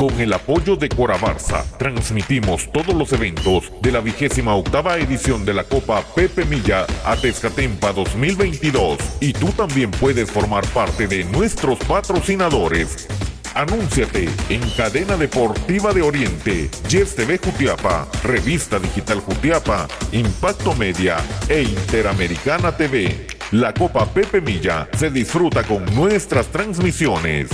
Con el apoyo de Corabarza, transmitimos todos los eventos de la vigésima octava edición de la Copa Pepe Milla a Tezcatempa 2022. Y tú también puedes formar parte de nuestros patrocinadores. Anúnciate en Cadena Deportiva de Oriente, Yes TV Jutiapa, Revista Digital Jutiapa, Impacto Media e Interamericana TV. La Copa Pepe Milla se disfruta con nuestras transmisiones.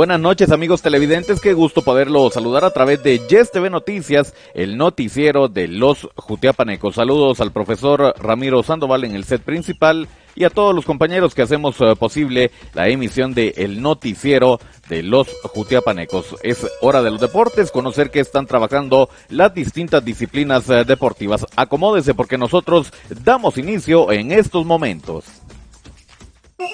Buenas noches amigos televidentes, qué gusto poderlo saludar a través de Yes TV Noticias, el noticiero de los Jutiapanecos. Saludos al profesor Ramiro Sandoval en el set principal y a todos los compañeros que hacemos eh, posible la emisión de el noticiero de los Jutiapanecos. Es hora de los deportes, conocer que están trabajando las distintas disciplinas eh, deportivas. Acomódese porque nosotros damos inicio en estos momentos.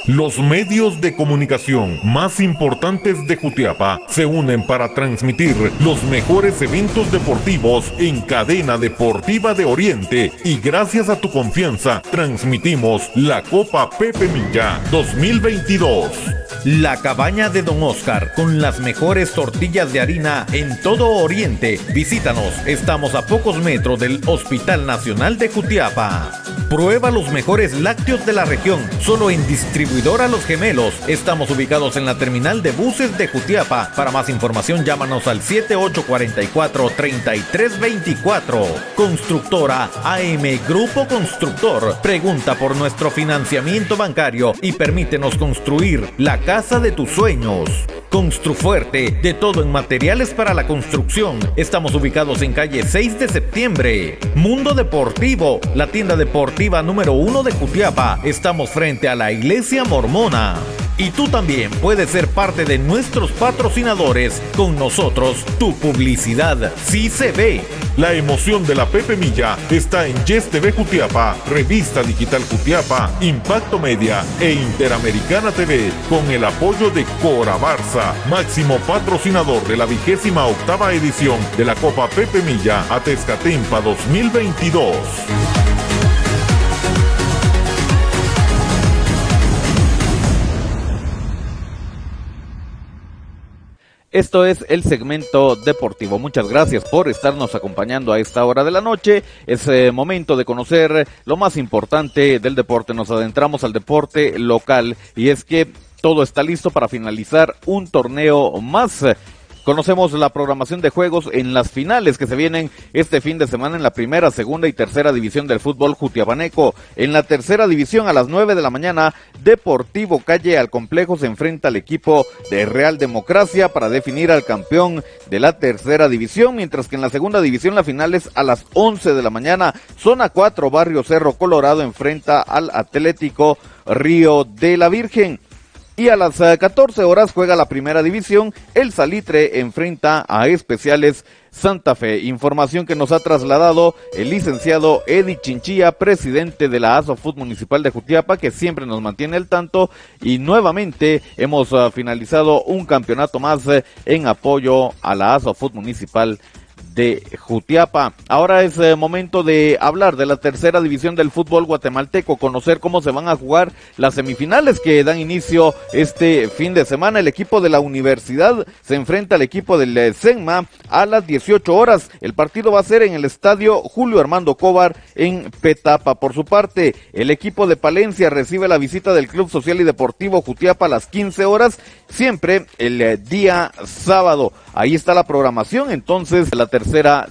Los medios de comunicación más importantes de Jutiapa se unen para transmitir los mejores eventos deportivos en cadena deportiva de Oriente y gracias a tu confianza transmitimos la Copa Pepe Milla 2022. La cabaña de Don Oscar con las mejores tortillas de harina en todo Oriente. Visítanos, estamos a pocos metros del Hospital Nacional de Jutiapa. Prueba los mejores lácteos de la región, solo en Distribuidora Los Gemelos. Estamos ubicados en la terminal de buses de Jutiapa. Para más información llámanos al 7844-3324. Constructora AM Grupo Constructor. Pregunta por nuestro financiamiento bancario y permítenos construir la casa de tus sueños. Construfuerte, de todo en materiales para la construcción. Estamos ubicados en calle 6 de septiembre. Mundo Deportivo, la tienda deportiva número uno de Jutiapa. Estamos frente a la iglesia mormona. Y tú también puedes ser parte de nuestros patrocinadores. Con nosotros, tu publicidad sí se ve. La emoción de la Pepe Milla está en Yes TV Jutiapa, Revista Digital Jutiapa, Impacto Media e Interamericana TV, con el apoyo de Cora Barça, máximo patrocinador de la vigésima octava edición de la Copa Pepe Milla a Tezcatempa 2022. Esto es el segmento deportivo. Muchas gracias por estarnos acompañando a esta hora de la noche. Es eh, momento de conocer lo más importante del deporte. Nos adentramos al deporte local y es que todo está listo para finalizar un torneo más Conocemos la programación de juegos en las finales que se vienen este fin de semana en la primera, segunda y tercera división del fútbol jutiabaneco. En la tercera división a las nueve de la mañana, Deportivo Calle al complejo se enfrenta al equipo de Real Democracia para definir al campeón de la tercera división, mientras que en la segunda división la final es a las once de la mañana. Zona cuatro, Barrio Cerro Colorado enfrenta al Atlético Río de la Virgen. Y a las 14 eh, horas juega la primera división. El Salitre enfrenta a Especiales Santa Fe. Información que nos ha trasladado el licenciado Eddie Chinchilla, presidente de la ASOFUT Municipal de Jutiapa, que siempre nos mantiene al tanto. Y nuevamente hemos eh, finalizado un campeonato más eh, en apoyo a la ASOFUT Municipal Jutiapa. Ahora es eh, momento de hablar de la tercera división del fútbol guatemalteco, conocer cómo se van a jugar las semifinales que dan inicio este fin de semana. El equipo de la universidad se enfrenta al equipo del eh, SENMA a las 18 horas. El partido va a ser en el estadio Julio Armando Cobar en Petapa. Por su parte, el equipo de Palencia recibe la visita del Club Social y Deportivo Jutiapa a las 15 horas, siempre el eh, día sábado. Ahí está la programación entonces de la tercera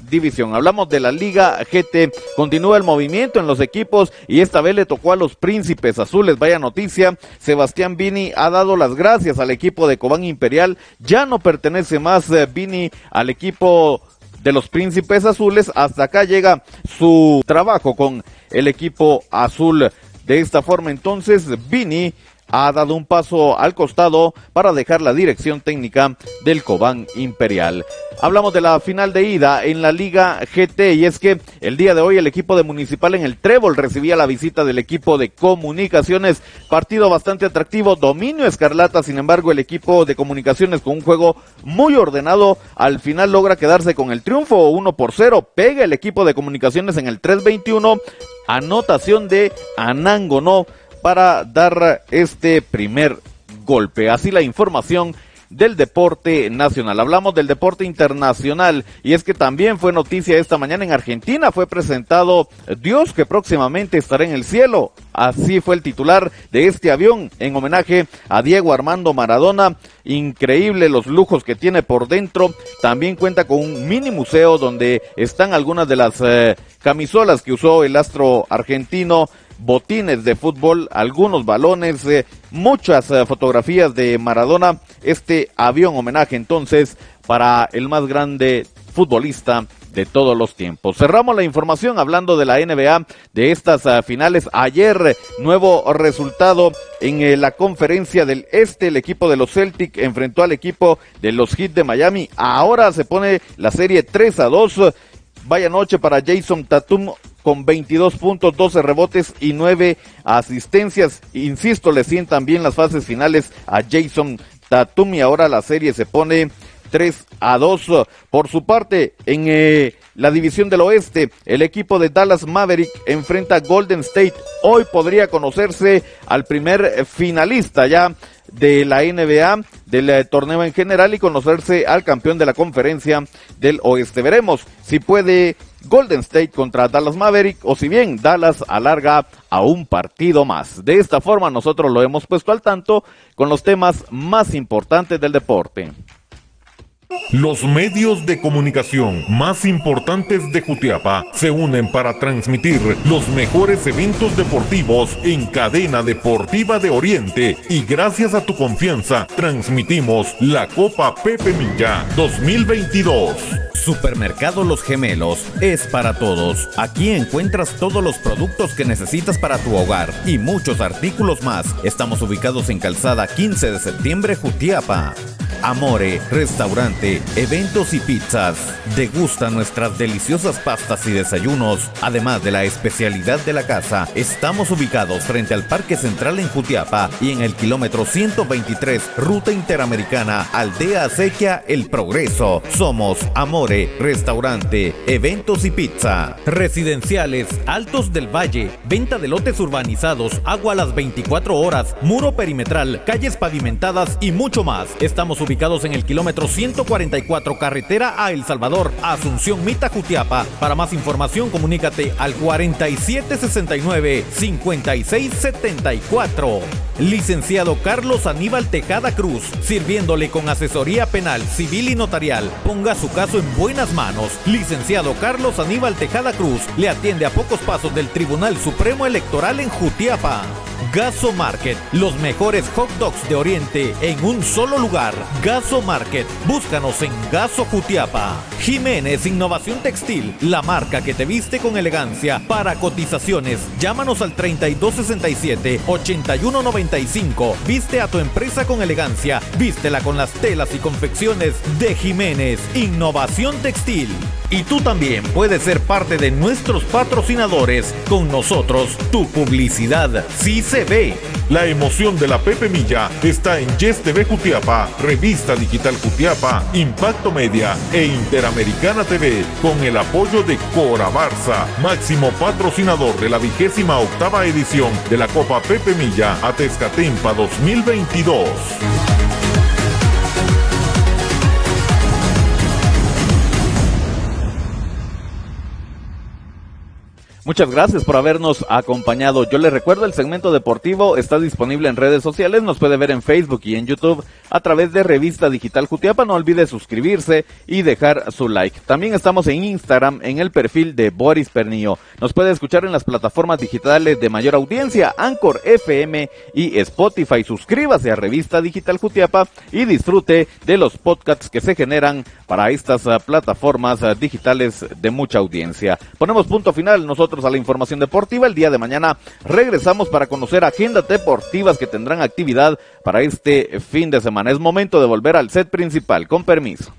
división. Hablamos de la Liga GT. Continúa el movimiento en los equipos y esta vez le tocó a los príncipes azules. Vaya noticia. Sebastián Vini ha dado las gracias al equipo de Cobán Imperial. Ya no pertenece más eh, Vini al equipo de los príncipes azules. Hasta acá llega su trabajo con el equipo azul. De esta forma entonces Vini ha dado un paso al costado para dejar la dirección técnica del Cobán Imperial. Hablamos de la final de ida en la Liga GT y es que el día de hoy el equipo de Municipal en el Trébol recibía la visita del equipo de Comunicaciones, partido bastante atractivo, dominio escarlata, sin embargo el equipo de Comunicaciones con un juego muy ordenado al final logra quedarse con el triunfo 1 por 0, pega el equipo de Comunicaciones en el 3-21, anotación de Anangonó para dar este primer golpe. Así la información del deporte nacional. Hablamos del deporte internacional y es que también fue noticia esta mañana en Argentina, fue presentado Dios que próximamente estará en el cielo. Así fue el titular de este avión en homenaje a Diego Armando Maradona. Increíble los lujos que tiene por dentro. También cuenta con un mini museo donde están algunas de las eh, camisolas que usó el astro argentino botines de fútbol, algunos balones, eh, muchas eh, fotografías de Maradona. Este avión homenaje entonces para el más grande futbolista de todos los tiempos. Cerramos la información hablando de la NBA de estas eh, finales. Ayer, nuevo resultado en la conferencia del Este. El equipo de los Celtic enfrentó al equipo de los Heat de Miami. Ahora se pone la serie 3 a 2. Vaya noche para Jason Tatum con 22 puntos, 12 rebotes y 9 asistencias. Insisto, le sientan bien las fases finales a Jason Tatum y ahora la serie se pone 3 a 2. Por su parte, en eh, la división del oeste, el equipo de Dallas Maverick enfrenta a Golden State. Hoy podría conocerse al primer finalista ya de la NBA, del eh, torneo en general y conocerse al campeón de la conferencia del oeste. Veremos si puede Golden State contra Dallas Maverick o si bien Dallas alarga a un partido más. De esta forma nosotros lo hemos puesto al tanto con los temas más importantes del deporte. Los medios de comunicación más importantes de Jutiapa se unen para transmitir los mejores eventos deportivos en cadena deportiva de Oriente y gracias a tu confianza transmitimos la Copa Pepe Milla 2022. Supermercado Los Gemelos es para todos. Aquí encuentras todos los productos que necesitas para tu hogar y muchos artículos más. Estamos ubicados en Calzada 15 de septiembre, Jutiapa. Amore, restaurante, eventos y pizzas. Degusta nuestras deliciosas pastas y desayunos. Además de la especialidad de la casa, estamos ubicados frente al Parque Central en Jutiapa y en el kilómetro 123, Ruta Interamericana, Aldea Acequia, El Progreso. Somos Amore, restaurante, eventos y pizza. Residenciales, Altos del Valle, venta de lotes urbanizados, agua a las 24 horas, muro perimetral, calles pavimentadas y mucho más. Estamos ubicados en el kilómetro 144 carretera a El Salvador, Asunción Mita Jutiapa. Para más información comunícate al 4769 5674. Licenciado Carlos Aníbal Tejada Cruz, sirviéndole con asesoría penal, civil y notarial. Ponga su caso en buenas manos. Licenciado Carlos Aníbal Tejada Cruz le atiende a pocos pasos del Tribunal Supremo Electoral en Jutiapa. Gaso Market, los mejores hot dogs de Oriente en un solo lugar. Gaso Market, búscanos en Gaso Jutiapa. Jiménez Innovación Textil, la marca que te viste con elegancia. Para cotizaciones, llámanos al 3267-8195. Viste a tu empresa con elegancia, vístela con las telas y confecciones de Jiménez Innovación Textil. Y tú también puedes ser parte de nuestros patrocinadores. Con nosotros, tu publicidad sí se ve. La emoción de la Pepe Milla está en Yes TV Jutiapa, Revista Digital Jutiapa, Impacto Media e Interamericana TV, con el apoyo de Cora Barça, máximo patrocinador de la vigésima octava edición de la Copa Pepe Milla a Tezcatempa 2022. Muchas gracias por habernos acompañado. Yo les recuerdo, el segmento deportivo está disponible en redes sociales. Nos puede ver en Facebook y en YouTube a través de Revista Digital Jutiapa. No olvide suscribirse y dejar su like. También estamos en Instagram en el perfil de Boris Pernillo. Nos puede escuchar en las plataformas digitales de mayor audiencia, Anchor FM y Spotify. Suscríbase a Revista Digital Jutiapa y disfrute de los podcasts que se generan para estas ah, plataformas ah, digitales de mucha audiencia. Ponemos punto final nosotros a la información deportiva. El día de mañana regresamos para conocer agendas deportivas que tendrán actividad para este fin de semana. Es momento de volver al set principal. Con permiso.